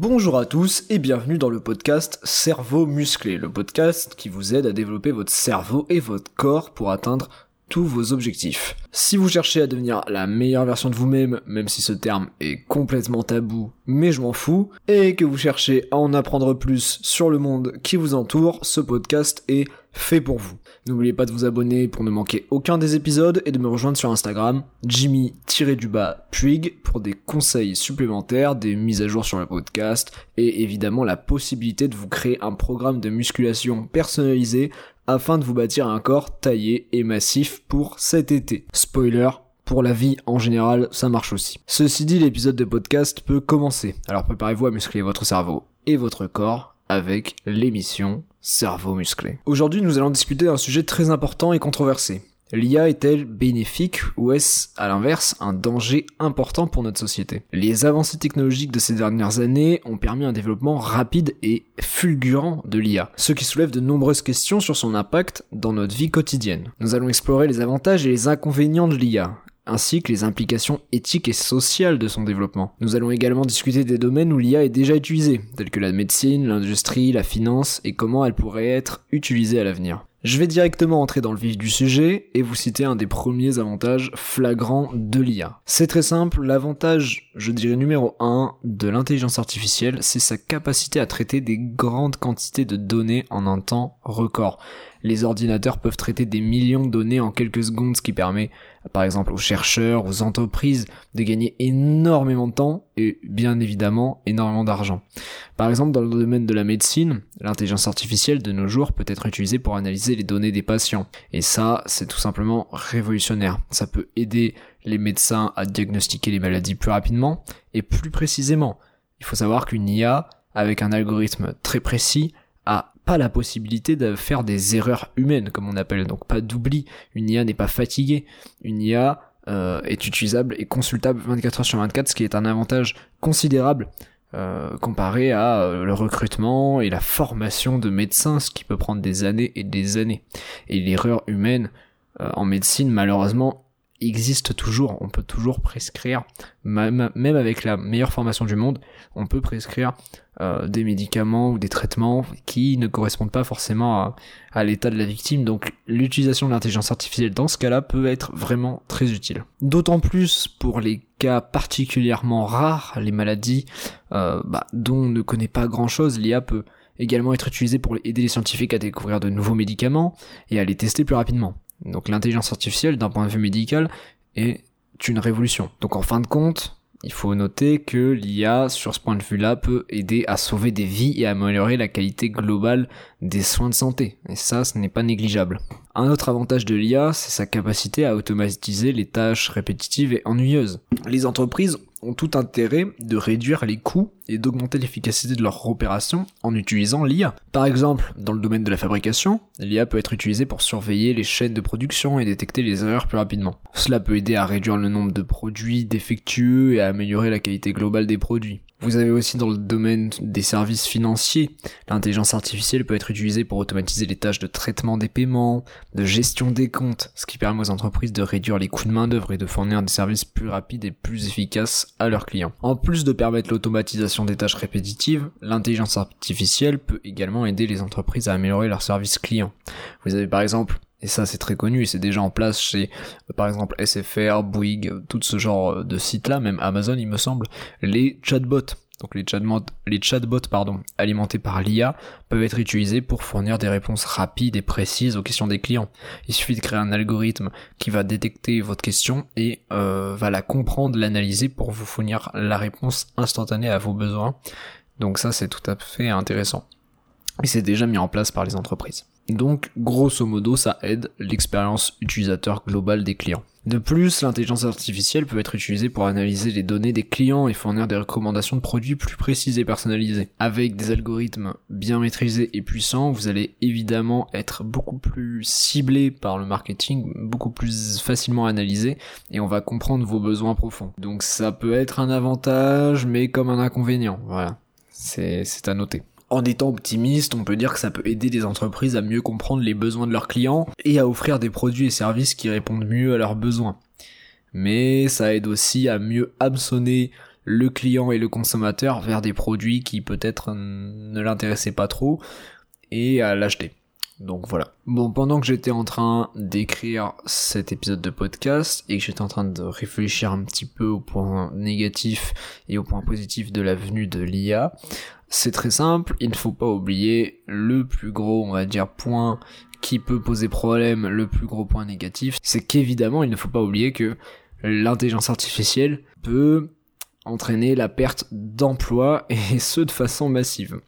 Bonjour à tous et bienvenue dans le podcast Cerveau musclé, le podcast qui vous aide à développer votre cerveau et votre corps pour atteindre tous vos objectifs. Si vous cherchez à devenir la meilleure version de vous-même, même si ce terme est complètement tabou, mais je m'en fous, et que vous cherchez à en apprendre plus sur le monde qui vous entoure, ce podcast est fait pour vous. N'oubliez pas de vous abonner pour ne manquer aucun des épisodes et de me rejoindre sur Instagram, Jimmy-Puig, pour des conseils supplémentaires, des mises à jour sur le podcast et évidemment la possibilité de vous créer un programme de musculation personnalisé afin de vous bâtir un corps taillé et massif pour cet été. Spoiler, pour la vie en général, ça marche aussi. Ceci dit, l'épisode de podcast peut commencer. Alors préparez-vous à muscler votre cerveau et votre corps avec l'émission Cerveau musclé. Aujourd'hui, nous allons discuter d'un sujet très important et controversé. L'IA est-elle bénéfique ou est-ce à l'inverse un danger important pour notre société? Les avancées technologiques de ces dernières années ont permis un développement rapide et fulgurant de l'IA, ce qui soulève de nombreuses questions sur son impact dans notre vie quotidienne. Nous allons explorer les avantages et les inconvénients de l'IA, ainsi que les implications éthiques et sociales de son développement. Nous allons également discuter des domaines où l'IA est déjà utilisée, tels que la médecine, l'industrie, la finance, et comment elle pourrait être utilisée à l'avenir. Je vais directement entrer dans le vif du sujet et vous citer un des premiers avantages flagrants de l'IA. C'est très simple, l'avantage, je dirais numéro 1 de l'intelligence artificielle, c'est sa capacité à traiter des grandes quantités de données en un temps record les ordinateurs peuvent traiter des millions de données en quelques secondes, ce qui permet par exemple aux chercheurs, aux entreprises de gagner énormément de temps et bien évidemment énormément d'argent. Par exemple dans le domaine de la médecine, l'intelligence artificielle de nos jours peut être utilisée pour analyser les données des patients. Et ça, c'est tout simplement révolutionnaire. Ça peut aider les médecins à diagnostiquer les maladies plus rapidement et plus précisément. Il faut savoir qu'une IA avec un algorithme très précis a pas la possibilité de faire des erreurs humaines, comme on appelle, donc pas d'oubli. Une IA n'est pas fatiguée. Une IA euh, est utilisable et consultable 24 heures sur 24, ce qui est un avantage considérable euh, comparé à euh, le recrutement et la formation de médecins, ce qui peut prendre des années et des années. Et l'erreur humaine en médecine, malheureusement, existe toujours. On peut toujours prescrire, même, avec la meilleure formation du monde, on peut prescrire euh, des médicaments ou des traitements qui ne correspondent pas forcément à, l'état de la victime. Donc l'utilisation de l'intelligence artificielle dans ce cas-là peut être vraiment très utile. D'autant plus pour les cas particulièrement rares, les maladies euh, bah, dont on ne connaît pas grand-chose, l'IA peut également être utilisée pour aider les scientifiques à découvrir de nouveaux médicaments et à les tester plus rapidement. Donc l'intelligence artificielle, d'un point de vue médical, est une révolution. Donc en fin de compte, il faut noter que l'IA, sur ce point de vue-là, peut aider à sauver des vies et à améliorer la qualité globale des soins de santé. Et ça, ce n'est pas négligeable. Un autre avantage de l'IA, c'est sa capacité à automatiser les tâches répétitives et ennuyeuses. Les entreprises ont tout intérêt de réduire les coûts et d'augmenter l'efficacité de leurs opérations en utilisant l'IA. Par exemple, dans le domaine de la fabrication, l'IA peut être utilisée pour surveiller les chaînes de production et détecter les erreurs plus rapidement. Cela peut aider à réduire le nombre de produits défectueux et à améliorer la qualité globale des produits. Vous avez aussi dans le domaine des services financiers, l'intelligence artificielle peut être utilisée pour automatiser les tâches de traitement des paiements, de gestion des comptes, ce qui permet aux entreprises de réduire les coûts de main d'œuvre et de fournir des services plus rapides et plus efficaces à leurs clients. En plus de permettre l'automatisation des tâches répétitives, l'intelligence artificielle peut également aider les entreprises à améliorer leurs services clients. Vous avez par exemple et ça, c'est très connu c'est déjà en place chez, par exemple, SFR, Bouygues, tout ce genre euh, de sites-là, même Amazon, il me semble, les chatbots. Donc les chatbots, les chatbots pardon, alimentés par l'IA peuvent être utilisés pour fournir des réponses rapides et précises aux questions des clients. Il suffit de créer un algorithme qui va détecter votre question et euh, va la comprendre, l'analyser pour vous fournir la réponse instantanée à vos besoins. Donc ça c'est tout à fait intéressant. Et c'est déjà mis en place par les entreprises. Donc, grosso modo, ça aide l'expérience utilisateur globale des clients. De plus, l'intelligence artificielle peut être utilisée pour analyser les données des clients et fournir des recommandations de produits plus précises et personnalisées. Avec des algorithmes bien maîtrisés et puissants, vous allez évidemment être beaucoup plus ciblé par le marketing, beaucoup plus facilement analysé, et on va comprendre vos besoins profonds. Donc ça peut être un avantage, mais comme un inconvénient. Voilà. C'est à noter. En étant optimiste, on peut dire que ça peut aider les entreprises à mieux comprendre les besoins de leurs clients et à offrir des produits et services qui répondent mieux à leurs besoins. Mais ça aide aussi à mieux hameçonner le client et le consommateur vers des produits qui peut-être ne l'intéressaient pas trop et à l'acheter. Donc voilà. Bon, pendant que j'étais en train d'écrire cet épisode de podcast et que j'étais en train de réfléchir un petit peu aux points négatifs et aux points positifs de la venue de l'IA, c'est très simple, il ne faut pas oublier le plus gros, on va dire, point qui peut poser problème, le plus gros point négatif, c'est qu'évidemment, il ne faut pas oublier que l'intelligence artificielle peut entraîner la perte d'emplois et ce de façon massive.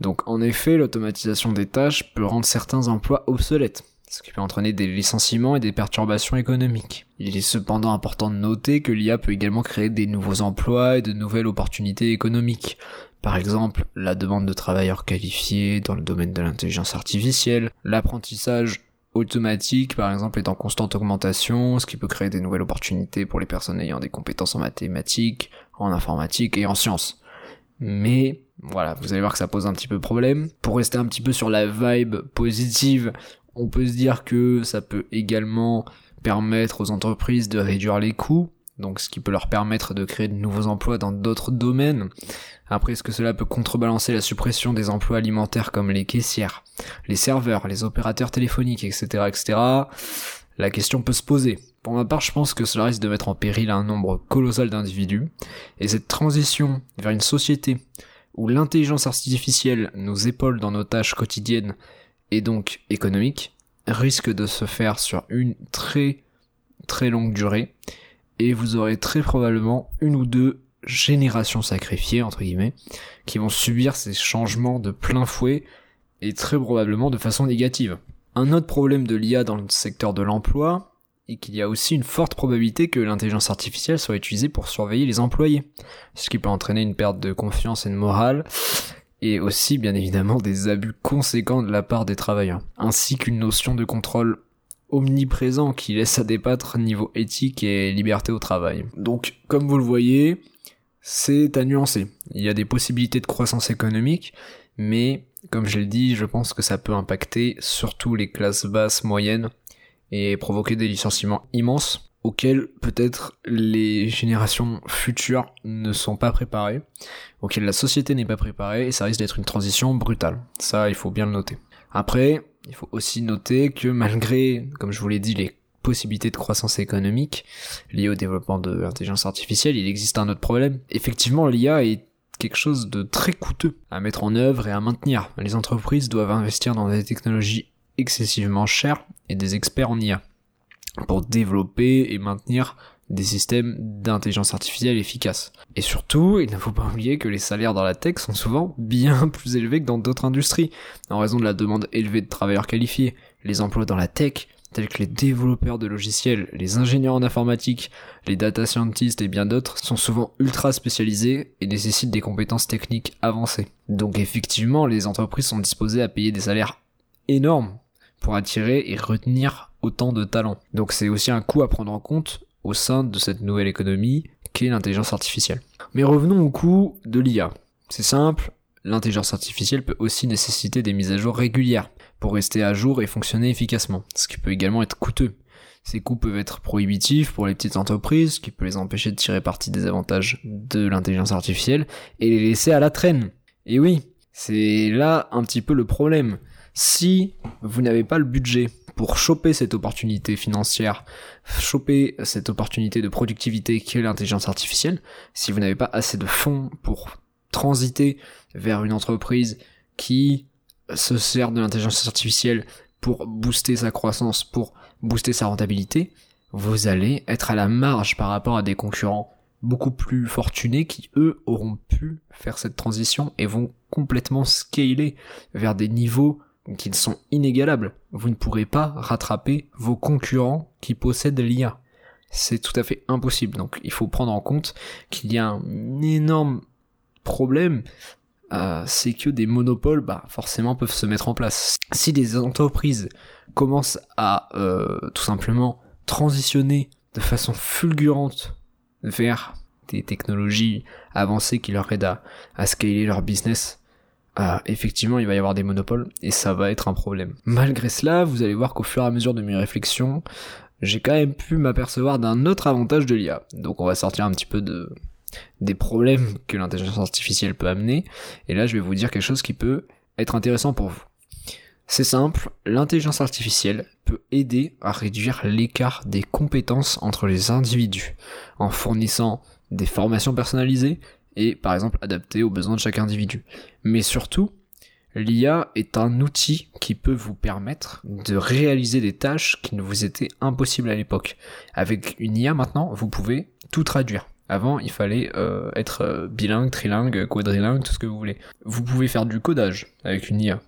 Donc en effet, l'automatisation des tâches peut rendre certains emplois obsolètes, ce qui peut entraîner des licenciements et des perturbations économiques. Il est cependant important de noter que l'IA peut également créer des nouveaux emplois et de nouvelles opportunités économiques. Par exemple, la demande de travailleurs qualifiés dans le domaine de l'intelligence artificielle, l'apprentissage automatique par exemple est en constante augmentation, ce qui peut créer des nouvelles opportunités pour les personnes ayant des compétences en mathématiques, en informatique et en sciences. Mais voilà, vous allez voir que ça pose un petit peu problème. Pour rester un petit peu sur la vibe positive, on peut se dire que ça peut également permettre aux entreprises de réduire les coûts, donc ce qui peut leur permettre de créer de nouveaux emplois dans d'autres domaines. Après, est-ce que cela peut contrebalancer la suppression des emplois alimentaires comme les caissières, les serveurs, les opérateurs téléphoniques, etc., etc. La question peut se poser. Pour ma part, je pense que cela risque de mettre en péril un nombre colossal d'individus, et cette transition vers une société où l'intelligence artificielle nous épaule dans nos tâches quotidiennes et donc économiques, risque de se faire sur une très très longue durée, et vous aurez très probablement une ou deux générations sacrifiées, entre guillemets, qui vont subir ces changements de plein fouet, et très probablement de façon négative. Un autre problème de l'IA dans le secteur de l'emploi, et qu'il y a aussi une forte probabilité que l'intelligence artificielle soit utilisée pour surveiller les employés, ce qui peut entraîner une perte de confiance et de morale, et aussi bien évidemment des abus conséquents de la part des travailleurs, ainsi qu'une notion de contrôle omniprésent qui laisse à débattre niveau éthique et liberté au travail. Donc, comme vous le voyez, c'est à nuancer. Il y a des possibilités de croissance économique, mais comme je l'ai dit, je pense que ça peut impacter surtout les classes basses moyennes et provoquer des licenciements immenses auxquels peut-être les générations futures ne sont pas préparées, auxquels la société n'est pas préparée, et ça risque d'être une transition brutale. Ça, il faut bien le noter. Après, il faut aussi noter que malgré, comme je vous l'ai dit, les possibilités de croissance économique liées au développement de l'intelligence artificielle, il existe un autre problème. Effectivement, l'IA est quelque chose de très coûteux à mettre en œuvre et à maintenir. Les entreprises doivent investir dans des technologies excessivement chères et des experts en IA pour développer et maintenir des systèmes d'intelligence artificielle efficaces. Et surtout, il ne faut pas oublier que les salaires dans la tech sont souvent bien plus élevés que dans d'autres industries, en raison de la demande élevée de travailleurs qualifiés. Les emplois dans la tech, tels que les développeurs de logiciels, les ingénieurs en informatique, les data scientists et bien d'autres, sont souvent ultra spécialisés et nécessitent des compétences techniques avancées. Donc effectivement, les entreprises sont disposées à payer des salaires énormes pour attirer et retenir autant de talents. Donc c'est aussi un coût à prendre en compte au sein de cette nouvelle économie qu'est l'intelligence artificielle. Mais revenons au coût de l'IA. C'est simple, l'intelligence artificielle peut aussi nécessiter des mises à jour régulières pour rester à jour et fonctionner efficacement, ce qui peut également être coûteux. Ces coûts peuvent être prohibitifs pour les petites entreprises, ce qui peut les empêcher de tirer parti des avantages de l'intelligence artificielle et les laisser à la traîne. Et oui, c'est là un petit peu le problème. Si vous n'avez pas le budget pour choper cette opportunité financière, choper cette opportunité de productivité qui est l'intelligence artificielle, si vous n'avez pas assez de fonds pour transiter vers une entreprise qui se sert de l'intelligence artificielle pour booster sa croissance, pour booster sa rentabilité, vous allez être à la marge par rapport à des concurrents beaucoup plus fortunés qui eux auront pu faire cette transition et vont complètement scaler vers des niveaux qu'ils sont inégalables. Vous ne pourrez pas rattraper vos concurrents qui possèdent l'IA. C'est tout à fait impossible. Donc il faut prendre en compte qu'il y a un énorme problème, euh, c'est que des monopoles, bah, forcément, peuvent se mettre en place. Si des entreprises commencent à euh, tout simplement transitionner de façon fulgurante vers des technologies avancées qui leur aident à, à scaler leur business, ah, effectivement, il va y avoir des monopoles et ça va être un problème. Malgré cela, vous allez voir qu'au fur et à mesure de mes réflexions, j'ai quand même pu m'apercevoir d'un autre avantage de l'IA. Donc on va sortir un petit peu de, des problèmes que l'intelligence artificielle peut amener. Et là, je vais vous dire quelque chose qui peut être intéressant pour vous. C'est simple, l'intelligence artificielle peut aider à réduire l'écart des compétences entre les individus en fournissant des formations personnalisées et par exemple adaptées aux besoins de chaque individu. Mais surtout, l'IA est un outil qui peut vous permettre de réaliser des tâches qui ne vous étaient impossibles à l'époque. Avec une IA maintenant, vous pouvez tout traduire. Avant, il fallait euh, être euh, bilingue, trilingue, quadrilingue, tout ce que vous voulez. Vous pouvez faire du codage avec une IA.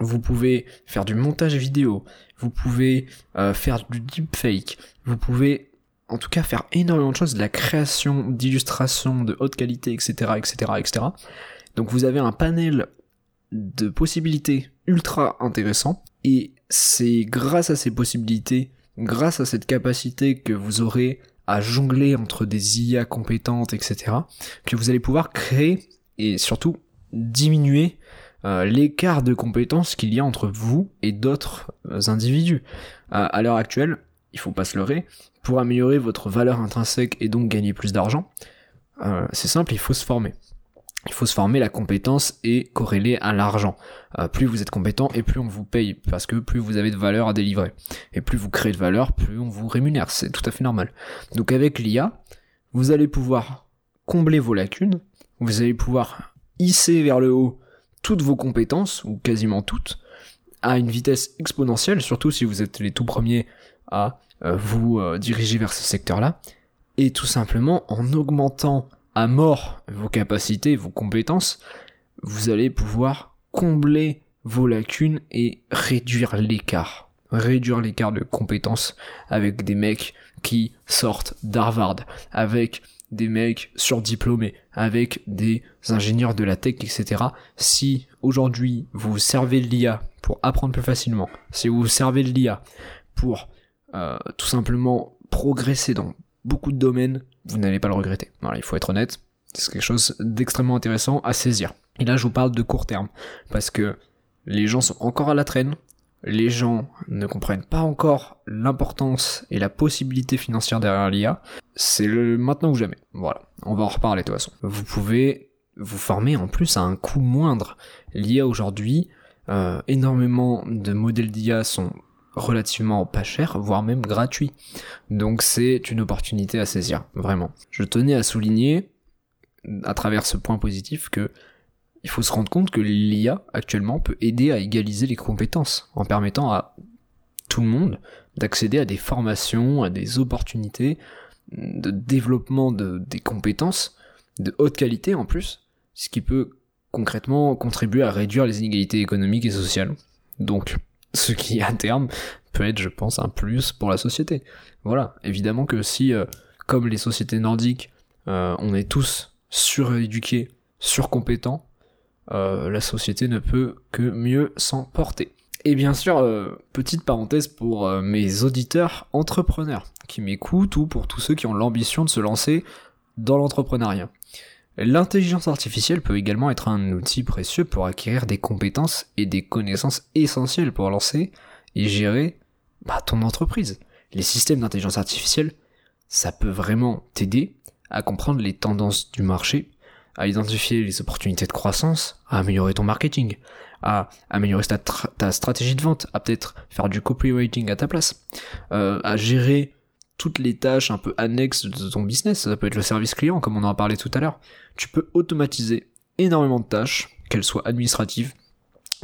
Vous pouvez faire du montage vidéo. Vous pouvez euh, faire du deepfake. Vous pouvez, en tout cas, faire énormément de choses, de la création d'illustrations de haute qualité, etc., etc., etc. Donc vous avez un panel de possibilités ultra intéressant. Et c'est grâce à ces possibilités, grâce à cette capacité que vous aurez à jongler entre des IA compétentes, etc., que vous allez pouvoir créer et surtout diminuer euh, l'écart de compétences qu'il y a entre vous et d'autres euh, individus. à l'heure actuelle, il faut pas se leurrer, pour améliorer votre valeur intrinsèque et donc gagner plus d'argent, euh, c'est simple, il faut se former il faut se former, la compétence est corrélée à l'argent. Euh, plus vous êtes compétent et plus on vous paye, parce que plus vous avez de valeur à délivrer. Et plus vous créez de valeur, plus on vous rémunère, c'est tout à fait normal. Donc avec l'IA, vous allez pouvoir combler vos lacunes, vous allez pouvoir hisser vers le haut toutes vos compétences, ou quasiment toutes, à une vitesse exponentielle, surtout si vous êtes les tout premiers à euh, vous euh, diriger vers ce secteur-là, et tout simplement en augmentant mort vos capacités, vos compétences, vous allez pouvoir combler vos lacunes et réduire l'écart. Réduire l'écart de compétences avec des mecs qui sortent d'Harvard, avec des mecs surdiplômés, avec des ingénieurs de la tech, etc. Si aujourd'hui vous servez l'IA pour apprendre plus facilement, si vous servez l'IA pour euh, tout simplement progresser dans beaucoup de domaines, vous n'allez pas le regretter. Voilà, il faut être honnête, c'est quelque chose d'extrêmement intéressant à saisir. Et là, je vous parle de court terme, parce que les gens sont encore à la traîne, les gens ne comprennent pas encore l'importance et la possibilité financière derrière l'IA. C'est le maintenant ou jamais. Voilà, on va en reparler de toute façon. Vous pouvez vous former en plus à un coût moindre. L'IA aujourd'hui, euh, énormément de modèles d'IA sont relativement pas cher, voire même gratuit. Donc c'est une opportunité à saisir, vraiment. Je tenais à souligner, à travers ce point positif, que il faut se rendre compte que l'IA actuellement peut aider à égaliser les compétences, en permettant à tout le monde d'accéder à des formations, à des opportunités de développement de, des compétences de haute qualité en plus, ce qui peut concrètement contribuer à réduire les inégalités économiques et sociales. Donc ce qui à terme peut être, je pense, un plus pour la société. Voilà, évidemment que si, euh, comme les sociétés nordiques, euh, on est tous suréduqués, surcompétents, euh, la société ne peut que mieux s'en porter. Et bien sûr, petite parenthèse pour mes auditeurs entrepreneurs qui m'écoutent ou pour tous ceux qui ont l'ambition de se lancer dans l'entrepreneuriat. L'intelligence artificielle peut également être un outil précieux pour acquérir des compétences et des connaissances essentielles pour lancer et gérer bah, ton entreprise. Les systèmes d'intelligence artificielle, ça peut vraiment t'aider à comprendre les tendances du marché, à identifier les opportunités de croissance, à améliorer ton marketing, à améliorer ta, stratégie de vente, à peut-être faire du copywriting à ta place, euh, à gérer toutes les tâches un peu annexes de ton business, ça peut être le service client comme on en a parlé tout à l'heure, tu peux automatiser énormément de tâches, qu'elles soient administratives,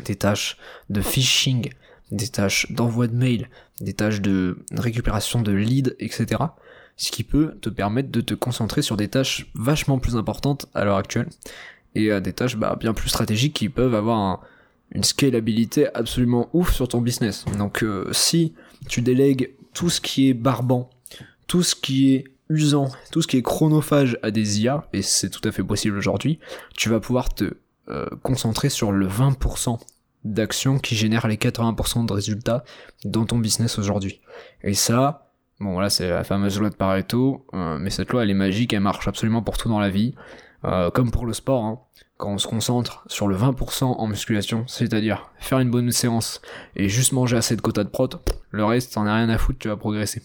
des tâches de phishing, des tâches d'envoi de mail, des tâches de récupération de leads, etc. Ce qui peut te permettre de te concentrer sur des tâches vachement plus importantes à l'heure actuelle et à des tâches bah, bien plus stratégiques qui peuvent avoir une scalabilité absolument ouf sur ton business. Donc euh, si tu délègues tout ce qui est barbant tout ce qui est usant, tout ce qui est chronophage à des IA, et c'est tout à fait possible aujourd'hui, tu vas pouvoir te euh, concentrer sur le 20% d'actions qui génèrent les 80% de résultats dans ton business aujourd'hui. Et ça, bon voilà, c'est la fameuse loi de Pareto, euh, mais cette loi elle est magique, elle marche absolument pour tout dans la vie, euh, comme pour le sport. Hein. Quand on se concentre sur le 20% en musculation, c'est-à-dire faire une bonne séance et juste manger assez de quotas de prot, le reste, t'en as rien à foutre, tu vas progresser.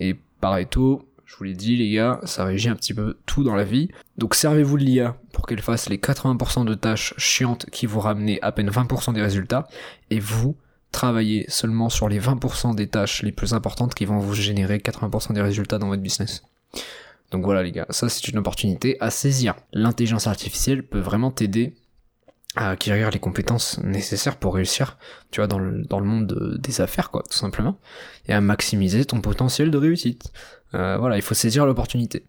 Et Pareto, Je vous l'ai dit les gars, ça régit un petit peu tout dans la vie. Donc servez-vous de l'IA pour qu'elle fasse les 80% de tâches chiantes qui vous ramenez à peine 20% des résultats, et vous travaillez seulement sur les 20% des tâches les plus importantes qui vont vous générer 80% des résultats dans votre business. Donc voilà les gars, ça c'est une opportunité à saisir. L'intelligence artificielle peut vraiment t'aider à acquérir les compétences nécessaires pour réussir, tu vois, dans le, dans le monde des affaires, quoi, tout simplement, et à maximiser ton potentiel de réussite. Euh, voilà, il faut saisir l'opportunité.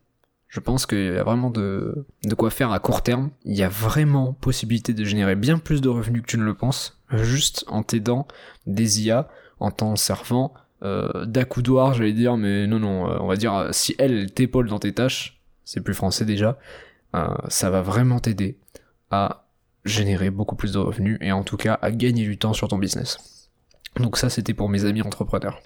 Je pense qu'il y a vraiment de, de quoi faire à court terme. Il y a vraiment possibilité de générer bien plus de revenus que tu ne le penses, juste en t'aidant des IA, en t'en servant euh, d'accoudoir, j'allais dire, mais non, non, euh, on va dire, si elle t'épaule dans tes tâches, c'est plus français déjà, euh, ça va vraiment t'aider à générer beaucoup plus de revenus et en tout cas à gagner du temps sur ton business. Donc ça c'était pour mes amis entrepreneurs.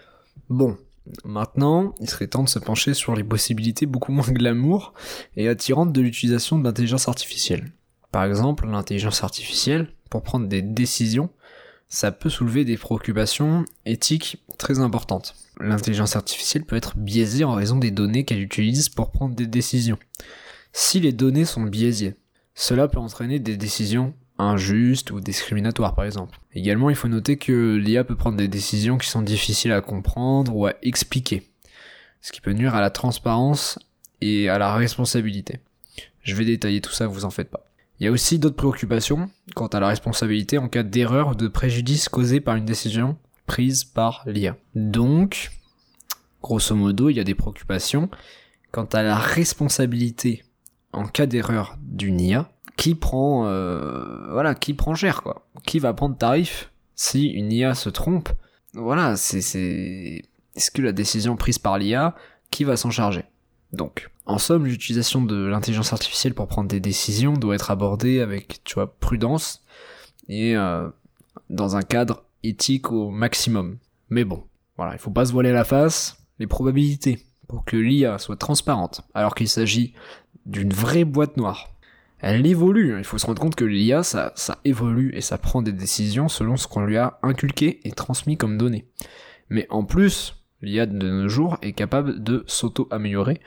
Bon, maintenant il serait temps de se pencher sur les possibilités beaucoup moins glamour et attirantes de l'utilisation de l'intelligence artificielle. Par exemple, l'intelligence artificielle, pour prendre des décisions, ça peut soulever des préoccupations éthiques très importantes. L'intelligence artificielle peut être biaisée en raison des données qu'elle utilise pour prendre des décisions. Si les données sont biaisées, cela peut entraîner des décisions injustes ou discriminatoires par exemple. Également, il faut noter que l'IA peut prendre des décisions qui sont difficiles à comprendre ou à expliquer, ce qui peut nuire à la transparence et à la responsabilité. Je vais détailler tout ça, vous en faites pas. Il y a aussi d'autres préoccupations quant à la responsabilité en cas d'erreur ou de préjudice causé par une décision prise par l'IA. Donc, grosso modo, il y a des préoccupations quant à la responsabilité en cas d'erreur d'une IA, qui prend, euh, voilà, qui prend cher, quoi. Qui va prendre tarif si une IA se trompe? Voilà, c'est, c'est, est-ce que la décision prise par l'IA, qui va s'en charger? Donc, en somme, l'utilisation de l'intelligence artificielle pour prendre des décisions doit être abordée avec, tu vois, prudence et euh, dans un cadre éthique au maximum. Mais bon, voilà, il faut pas se voiler la face. Les probabilités pour que l'IA soit transparente, alors qu'il s'agit d'une vraie boîte noire. Elle évolue, il faut se rendre compte que l'IA, ça, ça évolue et ça prend des décisions selon ce qu'on lui a inculqué et transmis comme données. Mais en plus, l'IA de nos jours est capable de s'auto-améliorer,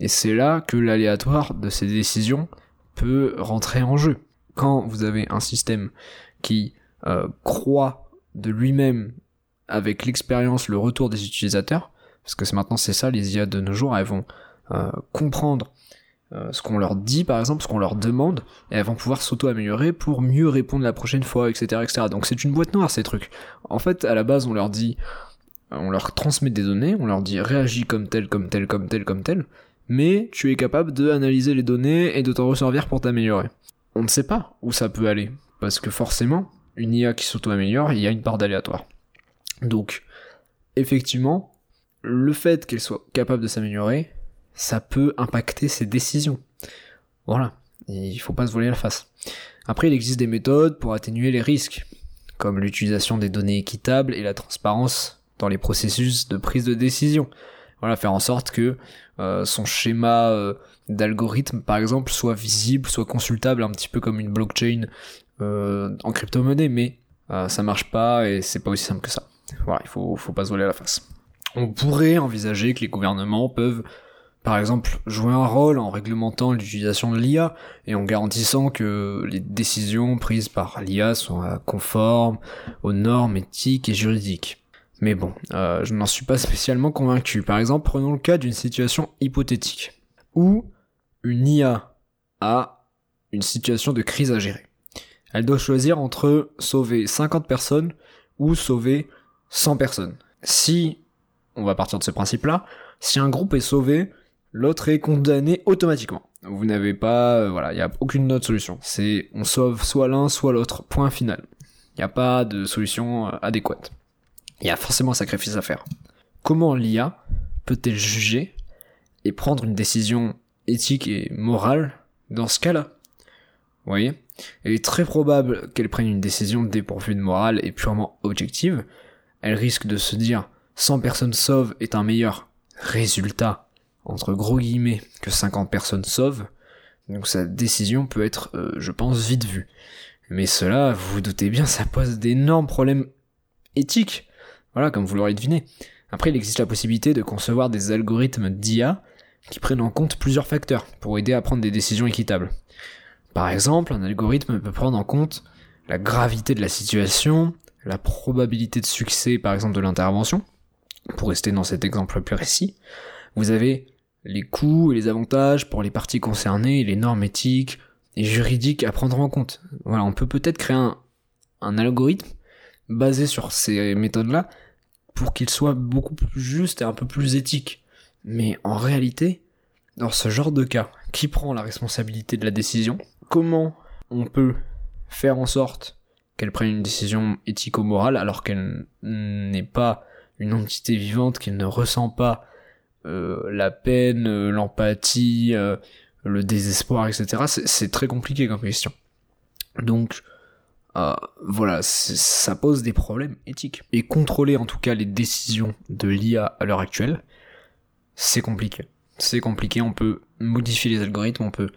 et c'est là que l'aléatoire de ces décisions peut rentrer en jeu. Quand vous avez un système qui euh, croit de lui-même avec l'expérience le retour des utilisateurs, parce que c'est maintenant c'est ça les IA de nos jours, elles vont euh, comprendre euh, ce qu'on leur dit par exemple, ce qu'on leur demande, et elles vont pouvoir s'auto-améliorer pour mieux répondre la prochaine fois, etc., etc. Donc c'est une boîte noire ces trucs. En fait, à la base, on leur dit, on leur transmet des données, on leur dit réagis comme tel, comme tel, comme tel, comme tel, mais tu es capable de analyser les données et de t'en resservir pour t'améliorer. On ne sait pas où ça peut aller, parce que forcément, une IA qui s'auto-améliore, il y a une part d'aléatoire. Donc, effectivement, le fait qu'elle soit capable de s'améliorer, ça peut impacter ses décisions. Voilà, il faut pas se voler la face. Après, il existe des méthodes pour atténuer les risques, comme l'utilisation des données équitables et la transparence dans les processus de prise de décision. Voilà, faire en sorte que euh, son schéma euh, d'algorithme, par exemple, soit visible, soit consultable, un petit peu comme une blockchain euh, en crypto-monnaie, mais ça marche pas et c'est pas aussi simple que ça. Voilà, il faut, faut pas se voler la face. On pourrait envisager que les gouvernements peuvent par exemple, jouer un rôle en réglementant l'utilisation de l'IA et en garantissant que les décisions prises par l'IA soient conformes aux normes éthiques et juridiques. Mais bon, euh, je n'en suis pas spécialement convaincu. Par exemple, prenons le cas d'une situation hypothétique où une IA a une situation de crise à gérer. Elle doit choisir entre sauver 50 personnes ou sauver 100 personnes. Si, on va partir de ce principe-là, si un groupe est sauvé, l'autre est condamné automatiquement. Vous n'avez pas, euh, voilà, il n'y a aucune autre solution. C'est on sauve soit l'un, soit l'autre. Point final. Il n'y a pas de solution euh, adéquate. Il y a forcément un sacrifice à faire. Comment l'IA peut-elle juger et prendre une décision éthique et morale dans ce cas-là? Vous voyez? Il est très probable qu'elle prenne une décision dépourvue de morale et purement objective. Elle risque de se dire 100 personnes sauvent est un meilleur résultat entre gros guillemets, que 50 personnes sauvent, donc sa décision peut être, euh, je pense, vite vue. Mais cela, vous vous doutez bien, ça pose d'énormes problèmes éthiques. Voilà, comme vous l'aurez deviné. Après, il existe la possibilité de concevoir des algorithmes d'IA qui prennent en compte plusieurs facteurs pour aider à prendre des décisions équitables. Par exemple, un algorithme peut prendre en compte la gravité de la situation, la probabilité de succès par exemple de l'intervention, pour rester dans cet exemple plus précis, vous avez les coûts et les avantages pour les parties concernées, les normes éthiques et juridiques à prendre en compte. Voilà, on peut peut-être créer un, un algorithme basé sur ces méthodes-là pour qu'il soit beaucoup plus juste et un peu plus éthique. Mais en réalité, dans ce genre de cas, qui prend la responsabilité de la décision? Comment on peut faire en sorte qu'elle prenne une décision éthico-morale alors qu'elle n'est pas une entité vivante, qu'elle ne ressent pas la peine, euh, l'empathie, euh, le désespoir, etc. C'est très compliqué comme question. Donc, voilà, ça pose des problèmes éthiques. Et contrôler en tout cas les décisions de l'IA à l'heure actuelle, c'est compliqué. C'est compliqué, on peut modifier les algorithmes, on peut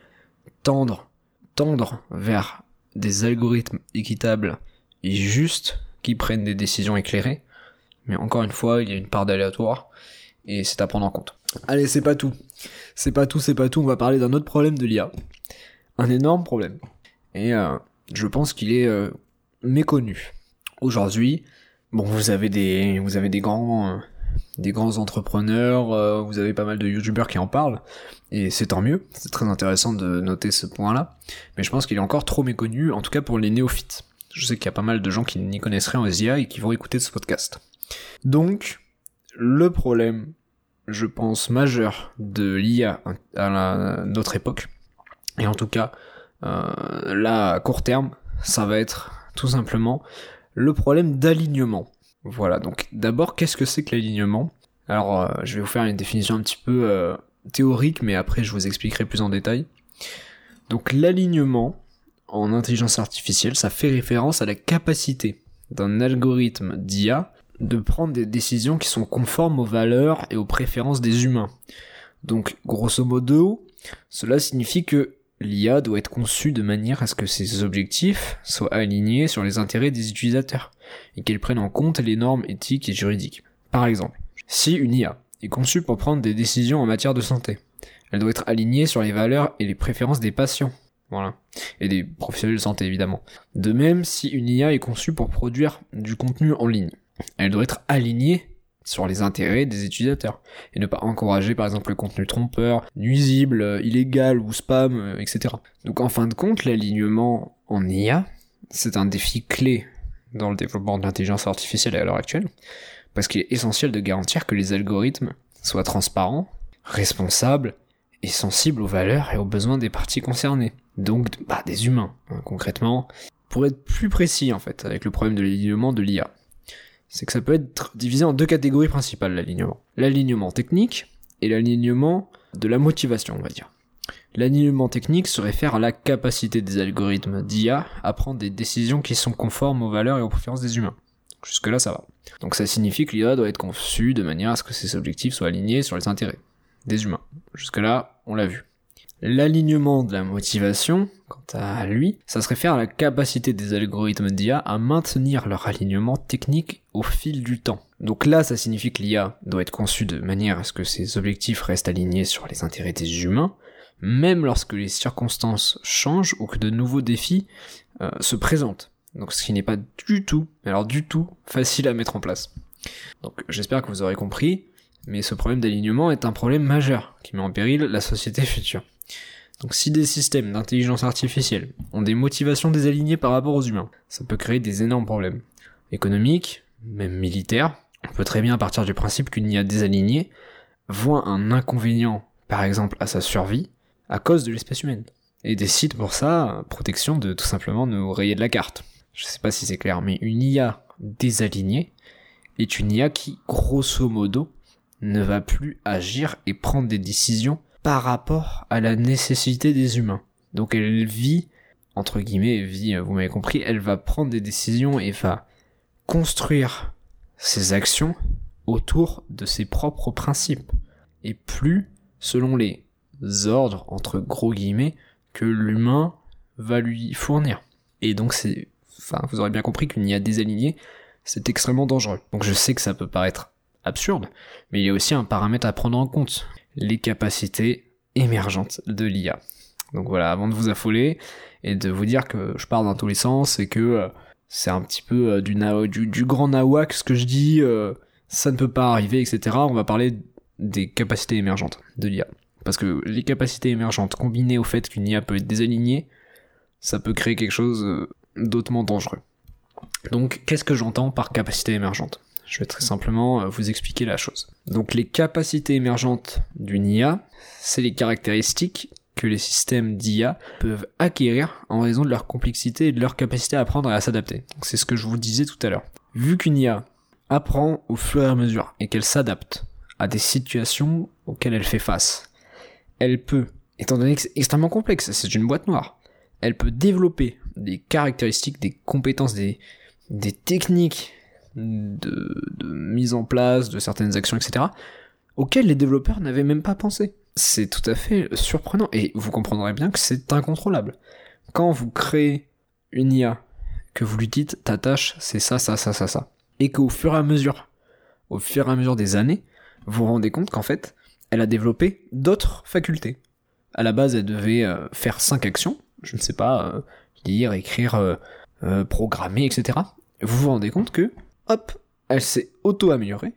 tendre, tendre vers des algorithmes équitables et justes qui prennent des décisions éclairées. Mais encore une fois, il y a une part d'aléatoire et c'est à prendre en compte. Allez, c'est pas tout. C'est pas tout, c'est pas tout. On va parler d'un autre problème de l'IA. Un énorme problème. Et euh, je pense qu'il est euh, méconnu. Aujourd'hui, bon, vous avez des, vous avez des grands, euh, des grands entrepreneurs, vous avez pas mal de youtubeurs qui en parlent, et c'est tant mieux. C'est très intéressant de noter ce point-là. Mais je pense qu'il est encore trop méconnu, en tout cas pour les néophytes. Je sais qu'il y a pas mal de gens qui n'y connaissent rien aux IA et qui vont écouter ce podcast. Donc, le problème, je pense, majeur de l'IA à notre époque, et en tout cas, euh, là, à court terme, ça va être tout simplement le problème d'alignement. Voilà, donc d'abord, qu'est-ce que c'est que l'alignement? Alors, euh, je vais vous faire une définition un petit peu euh, théorique, mais après, je vous expliquerai plus en détail. Donc, l'alignement en intelligence artificielle, ça fait référence à la capacité d'un algorithme d'IA de prendre des décisions qui sont conformes aux valeurs et aux préférences des humains. Donc, grosso modo, cela signifie que l'IA doit être conçue de manière à ce que ses objectifs soient alignés sur les intérêts des utilisateurs et qu'elle prenne en compte les normes éthiques et juridiques. Par exemple, si une IA est conçue pour prendre des décisions en matière de santé, elle doit être alignée sur les valeurs et les préférences des patients. Voilà. Et des professionnels de santé évidemment. De même, si une IA est conçue pour produire du contenu en ligne, elle doit être alignée sur les intérêts des utilisateurs et ne pas encourager par exemple le contenu trompeur, nuisible, illégal ou spam, euh, etc. Donc en fin de compte, l'alignement en IA, c'est un défi clé dans le développement de l'intelligence artificielle à l'heure actuelle, parce qu'il est essentiel de garantir que les algorithmes soient transparents, responsables et sensibles aux valeurs et aux besoins des parties concernées, donc bah, des humains hein, concrètement, pour être plus précis en fait avec le problème de l'alignement de l'IA c'est que ça peut être divisé en deux catégories principales, l'alignement. L'alignement technique et l'alignement de la motivation, on va dire. L'alignement technique se réfère à la capacité des algorithmes d'IA à prendre des décisions qui sont conformes aux valeurs et aux préférences des humains. Jusque là, ça va. Donc ça signifie que l'IA doit être conçue de manière à ce que ses objectifs soient alignés sur les intérêts des humains. Jusque là, on l'a vu. L'alignement de la motivation, quant à lui, ça se réfère à la capacité des algorithmes d'IA à maintenir leur alignement technique au fil du temps. Donc là, ça signifie que l'IA doit être conçue de manière à ce que ses objectifs restent alignés sur les intérêts des humains, même lorsque les circonstances changent ou que de nouveaux défis euh, se présentent. Donc ce qui n'est pas du tout, alors du tout, facile à mettre en place. Donc j'espère que vous aurez compris, mais ce problème d'alignement est un problème majeur qui met en péril la société future. Donc si des systèmes d'intelligence artificielle ont des motivations désalignées par rapport aux humains, ça peut créer des énormes problèmes. Économiques, même militaires. On peut très bien partir du principe qu'une IA désalignée voit un inconvénient, par exemple à sa survie, à cause de l'espèce humaine. Et décide pour ça, protection de tout simplement nous rayer de la carte. Je sais pas si c'est clair, mais une IA désalignée est une IA qui, grosso modo, ne va plus agir et prendre des décisions par rapport à la nécessité des humains. Donc elle vit, entre guillemets, vit, vous m'avez compris, elle va prendre des décisions et va construire ses actions autour de ses propres principes. Et plus selon les ordres, entre gros guillemets, que l'humain va lui fournir. Et donc c'est, enfin, vous aurez bien compris qu'une IA désalignée, c'est extrêmement dangereux. Donc je sais que ça peut paraître absurde, mais il y a aussi un paramètre à prendre en compte les capacités émergentes de l'IA. Donc voilà, avant de vous affoler et de vous dire que je pars dans tous les sens et que euh, c'est un petit peu euh, du, grand nawak ce que je dis, euh, ça ne peut pas arriver, etc. On va parler des capacités émergentes de l'IA. Parce que les capacités émergentes combinées au fait qu'une IA peut être désalignée, ça peut créer quelque chose d'autrement dangereux. Donc qu'est-ce que j'entends par capacité émergente? Je vais très simplement vous expliquer la chose. Donc les capacités émergentes d'une IA, c'est les caractéristiques que les systèmes d'IA peuvent acquérir en raison de leur complexité et de leur capacité à apprendre et à s'adapter. C'est ce que je vous disais tout à l'heure. Vu qu'une IA apprend au fur et à mesure et qu'elle s'adapte à des situations auxquelles elle fait face, elle peut, étant donné que c'est extrêmement complexe, c'est une boîte noire, elle peut développer des caractéristiques, des compétences, des, techniques de mise en place de certaines actions, etc., auxquelles les développeurs n'avaient même pas pensé c'est tout à fait surprenant. Et vous comprendrez bien que c'est incontrôlable. Quand vous créez une IA, que vous lui dites ta tâche c'est ça, ça, ça, ça, ça, et qu'au fur et à mesure, au fur et à mesure des années, vous vous rendez compte qu'en fait, elle a développé d'autres facultés. À la base, elle devait euh, faire cinq actions, je ne sais pas, euh, lire, écrire, euh, programmer, etc. Vous vous rendez compte que, hop, elle s'est auto-améliorée,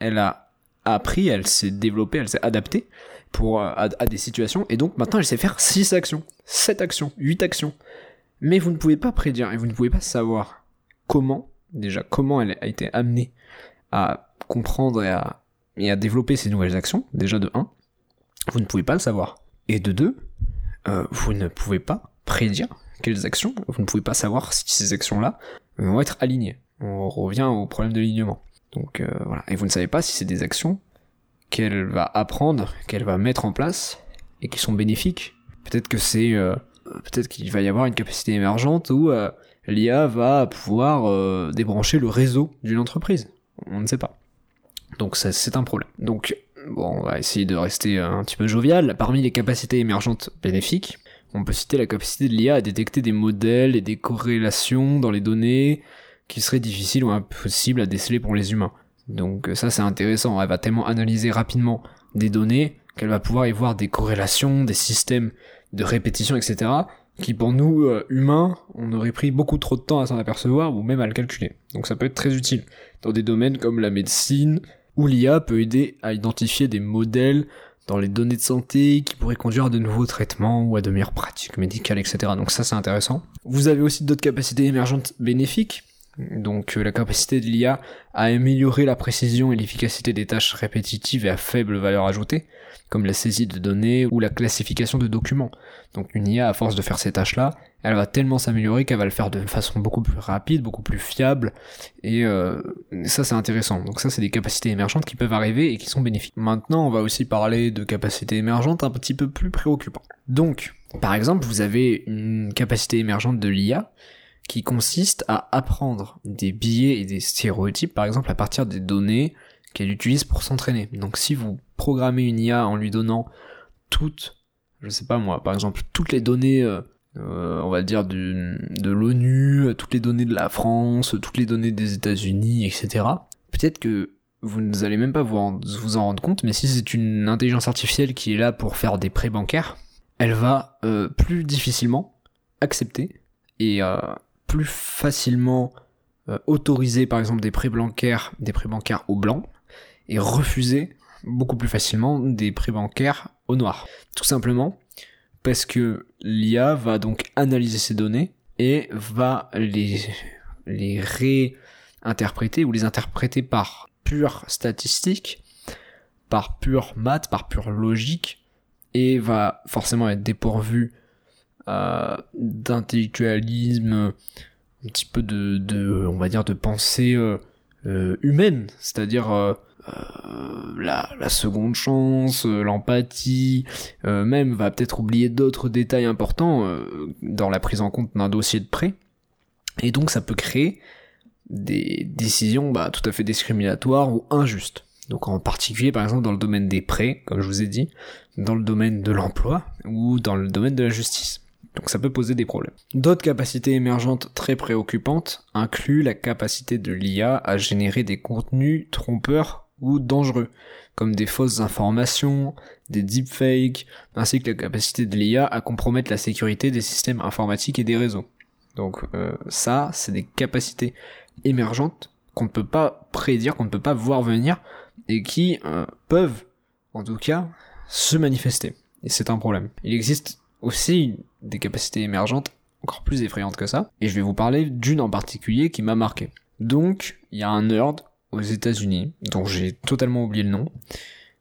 elle a appris, elle s'est développée, elle s'est adaptée, pour, euh, à, des situations, et donc maintenant elle sait faire 6 actions, 7 actions, 8 actions. Mais vous ne pouvez pas prédire et vous ne pouvez pas savoir comment, déjà comment elle a été amenée à comprendre et à, à développer ces nouvelles actions, déjà de 1, vous ne pouvez pas le savoir. Et de 2, euh, vous ne pouvez pas prédire quelles actions, vous ne pouvez pas savoir si ces actions-là vont être alignées. On revient au problème de l'alignement. Donc euh, voilà. Et vous ne savez pas si c'est des actions qu'elle va apprendre, qu'elle va mettre en place et qui sont bénéfiques. Peut-être que c'est, euh, peut-être qu'il va y avoir une capacité émergente où euh, l'IA va pouvoir euh, débrancher le réseau d'une entreprise. On ne sait pas. Donc c'est un problème. Donc bon, on va essayer de rester un petit peu jovial. Parmi les capacités émergentes bénéfiques, on peut citer la capacité de l'IA à détecter des modèles et des corrélations dans les données qui seraient difficiles ou impossibles à déceler pour les humains. Donc ça c'est intéressant, elle va tellement analyser rapidement des données qu'elle va pouvoir y voir des corrélations, des systèmes de répétition, etc. qui pour nous euh, humains, on aurait pris beaucoup trop de temps à s'en apercevoir ou même à le calculer. Donc ça peut être très utile dans des domaines comme la médecine, où l'IA peut aider à identifier des modèles dans les données de santé qui pourraient conduire à de nouveaux traitements ou à de meilleures pratiques médicales, etc. Donc ça c'est intéressant. Vous avez aussi d'autres capacités émergentes bénéfiques, donc euh, la capacité de l'IA à améliorer la précision et l'efficacité des tâches répétitives et à faible valeur ajoutée, comme la saisie de données ou la classification de documents. Donc une IA, à force de faire ces tâches-là, elle va tellement s'améliorer qu'elle va le faire de façon beaucoup plus rapide, beaucoup plus fiable, et euh, ça c'est intéressant. Donc ça c'est des capacités émergentes qui peuvent arriver et qui sont bénéfiques. Maintenant on va aussi parler de capacités émergentes un petit peu plus préoccupantes. Donc, par exemple, vous avez une capacité émergente de l'IA qui consiste à apprendre des biais et des stéréotypes, par exemple, à partir des données qu'elle utilise pour s'entraîner. Donc si vous programmez une IA en lui donnant toutes, je sais pas moi, par exemple, toutes les données, euh, euh, on va dire, de l'ONU, toutes les données de la France, toutes les données des États-Unis, etc., peut-être que vous n'allez même pas vous en, vous en rendre compte, mais si c'est une intelligence artificielle qui est là pour faire des prêts bancaires, elle va euh, plus difficilement accepter et facilement euh, autoriser par exemple des prêts bancaires, des prêts bancaires au blanc et refuser beaucoup plus facilement des prêts bancaires au noir. Tout simplement parce que l'IA va donc analyser ces données et va les, les réinterpréter ou les interpréter par pure statistique, par pure maths, par pure logique et va forcément être dépourvu d'intellectualisme, un petit peu de, de, on va dire, de pensée euh, euh humaine, c'est-à-dire euh, la, la, seconde chance, l'empathie, même va peut-être oublier d'autres détails importants dans la prise en compte d'un dossier de prêt. Et donc ça peut créer des décisions bah, tout à fait discriminatoires ou injustes. Donc en particulier par exemple dans le domaine des prêts, comme je vous ai dit, dans le domaine de l'emploi ou dans le domaine de la justice. Donc ça peut poser des problèmes. D'autres capacités émergentes très préoccupantes incluent la capacité de l'IA à générer des contenus trompeurs ou dangereux, comme des fausses informations, des deepfakes, ainsi que la capacité de l'IA à compromettre la sécurité des systèmes informatiques et des réseaux. Donc euh, ça, c'est des capacités émergentes qu'on ne peut pas prédire, qu'on ne peut pas voir venir, et qui euh, peuvent, en tout cas, se manifester. Et c'est un problème. Il existe aussi des capacités émergentes encore plus effrayantes que ça, et je vais vous parler d'une en particulier qui m'a marqué. Donc, il y a un nerd aux États-Unis, dont j'ai totalement oublié le nom,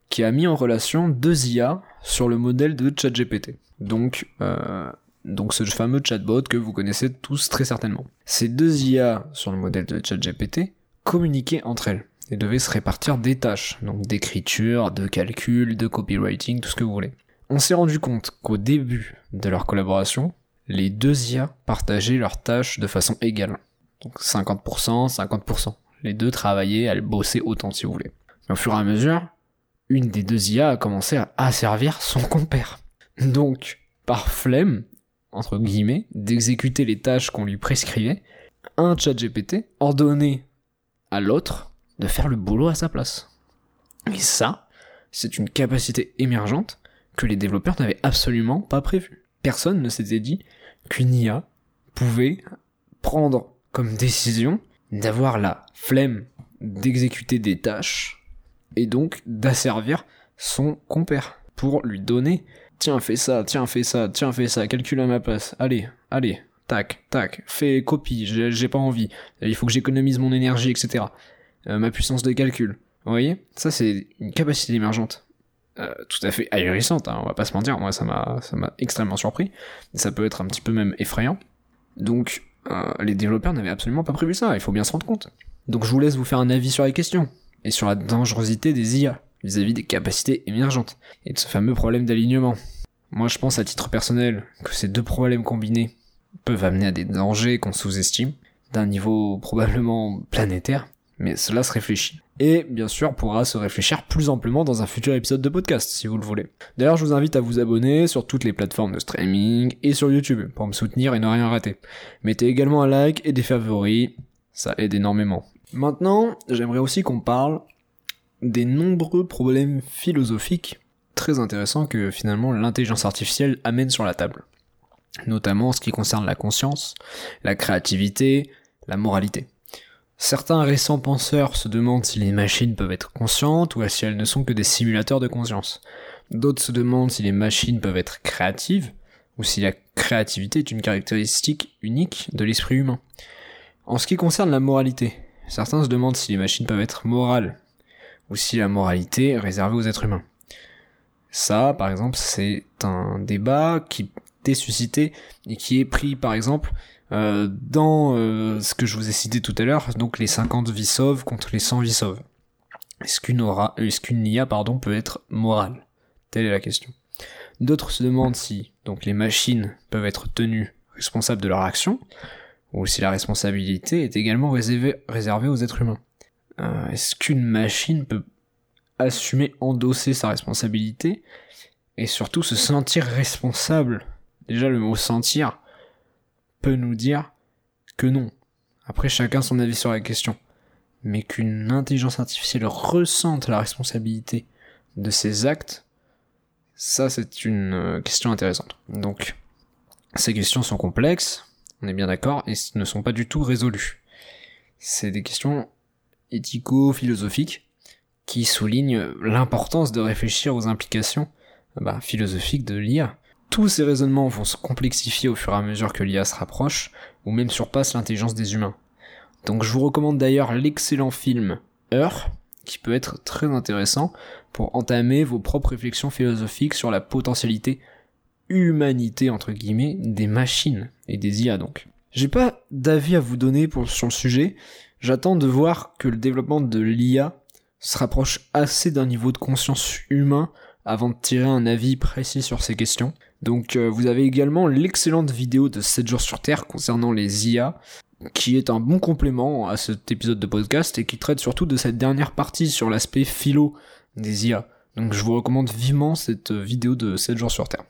qui a mis en relation deux IA sur le modèle de ChatGPT. Donc, euh, donc ce fameux chatbot que vous connaissez tous très certainement. Ces deux IA sur le modèle de ChatGPT communiquaient entre elles et devaient se répartir des tâches, donc d'écriture, de calcul, de copywriting, tout ce que vous voulez. On s'est rendu compte qu'au début de leur collaboration, les deux IA partageaient leurs tâches de façon égale. Donc 50%, 50%. Les deux travaillaient, elles bossaient autant si vous voulez. Mais au fur et à mesure, une des deux IA a commencé à asservir son compère. Donc, par flemme, entre guillemets, d'exécuter les tâches qu'on lui prescrivait, un chat GPT ordonnait à l'autre de faire le boulot à sa place. Et ça, c'est une capacité émergente que les développeurs n'avaient absolument pas prévue. Personne ne s'était dit qu'une IA pouvait prendre comme décision d'avoir la flemme d'exécuter des tâches et donc d'asservir son compère pour lui donner tiens fais ça, tiens fais ça, tiens fais ça, calcule à ma place, allez, allez, tac, tac, fais copie, j'ai pas envie, il faut que j'économise mon énergie, etc. Euh, ma puissance de calcul. Vous voyez? Ça, c'est une capacité émergente. Euh, tout à fait ahurissante, hein, on va pas se mentir. Moi, ça m'a, extrêmement surpris. Ça peut être un petit peu même effrayant. Donc, euh, les développeurs n'avaient absolument pas prévu ça. Il faut bien se rendre compte. Donc, je vous laisse vous faire un avis sur la question et sur la dangerosité des IA vis-à-vis des capacités émergentes et de ce fameux problème d'alignement. Moi, je pense à titre personnel que ces deux problèmes combinés peuvent amener à des dangers qu'on sous-estime, d'un niveau probablement planétaire, mais cela se réfléchit. Et bien sûr pourra se réfléchir plus amplement dans un futur épisode de podcast si vous le voulez. D'ailleurs je vous invite à vous abonner sur toutes les plateformes de streaming et sur YouTube pour me soutenir et ne rien rater. Mettez également un like et des favoris, ça aide énormément. Maintenant j'aimerais aussi qu'on parle des nombreux problèmes philosophiques très intéressants que finalement l'intelligence artificielle amène sur la table. Notamment en ce qui concerne la conscience, la créativité, la moralité. Certains récents penseurs se demandent si les machines peuvent être conscientes ou si elles ne sont que des simulateurs de conscience. D'autres se demandent si les machines peuvent être créatives ou si la créativité est une caractéristique unique de l'esprit humain. En ce qui concerne la moralité, certains se demandent si les machines peuvent être morales ou si la moralité est réservée aux êtres humains. Ça, par exemple, c'est un débat qui est suscité et qui est pris, par exemple, euh, dans euh, ce que je vous ai cité tout à l'heure, donc les 50 vies sauves contre les 100 vies sauves. Est-ce qu'une aura, est-ce qu'une IA, pardon, peut être morale? Telle est la question. D'autres se demandent si, donc, les machines peuvent être tenues responsables de leur action, ou si la responsabilité est également réservée, aux êtres humains. Euh, est-ce qu'une machine peut assumer, endosser sa responsabilité, et surtout se sentir responsable? Déjà, le mot sentir, peut nous dire que non. Après, chacun son avis sur la question. Mais qu'une intelligence artificielle ressente la responsabilité de ses actes, ça c'est une euh, question intéressante. Donc, ces questions sont complexes, on est bien d'accord, et ne sont pas du tout résolues. C'est des questions éthico-philosophiques qui soulignent l'importance de réfléchir aux implications bah, philosophiques de l'IA. Tous ces raisonnements vont se complexifier au fur et à mesure que l'IA se rapproche, ou même surpasse l'intelligence des humains. Donc je vous recommande d'ailleurs l'excellent film Heure, qui peut être très intéressant pour entamer vos propres réflexions philosophiques sur la potentialité humanité entre guillemets des machines et des IA donc. J'ai pas d'avis à vous donner sur le sujet, j'attends de voir que le développement de l'IA se rapproche assez d'un niveau de conscience humain avant de tirer un avis précis sur ces questions. Donc euh, vous avez également l'excellente vidéo de 7 jours sur Terre concernant les IA, qui est un bon complément à cet épisode de podcast et qui traite surtout de cette dernière partie sur l'aspect philo des IA. Donc je vous recommande vivement cette vidéo de 7 jours sur Terre.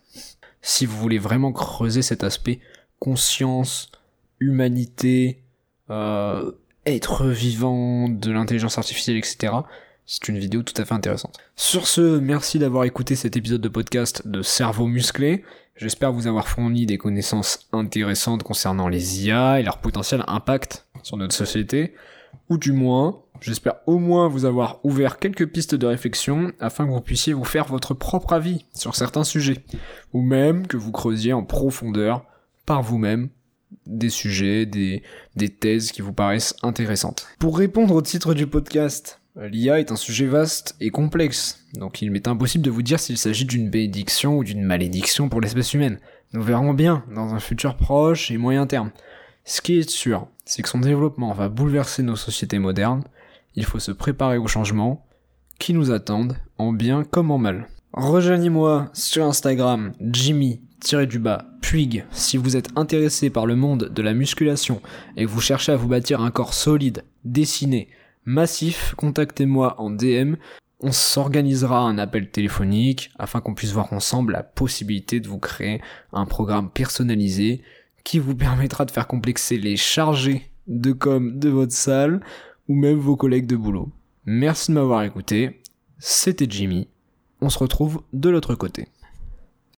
Si vous voulez vraiment creuser cet aspect conscience, humanité, euh, être vivant, de l'intelligence artificielle, etc., C'est une vidéo tout à fait intéressante. Sur ce, merci d'avoir écouté cet épisode de podcast de Cerveau musclé. J'espère vous avoir fourni des connaissances intéressantes concernant les IA et leur potentiel impact sur notre société, ou du moins, j'espère au moins vous avoir ouvert quelques pistes de réflexion afin que vous puissiez vous faire votre propre avis sur certains sujets, ou même que vous creusiez en profondeur par vous-même des sujets, des, des thèses qui vous paraissent intéressantes. Pour répondre au titre du podcast, L'IA est un sujet vaste et complexe, donc il m'est impossible de vous dire s'il s'agit d'une bénédiction ou d'une malédiction pour l'espèce humaine. Nous verrons bien dans un futur proche et moyen terme. Ce qui est sûr, c'est que son développement va bouleverser nos sociétés modernes. Il faut se préparer aux changements qui nous attendent, en bien comme en mal. Rejoignez-moi sur Instagram, Jimmy du bas Puig si vous êtes intéressé par le monde de la musculation et que vous cherchez à vous bâtir un corps solide, dessiné, massif, contactez-moi en DM. On s'organisera un appel téléphonique afin qu'on puisse voir ensemble la possibilité de vous créer un programme personnalisé qui vous permettra de faire complexer les chargés de com de votre salle ou même vos collègues de boulot. Merci de m'avoir écouté. C'était Jimmy. On se retrouve de l'autre côté.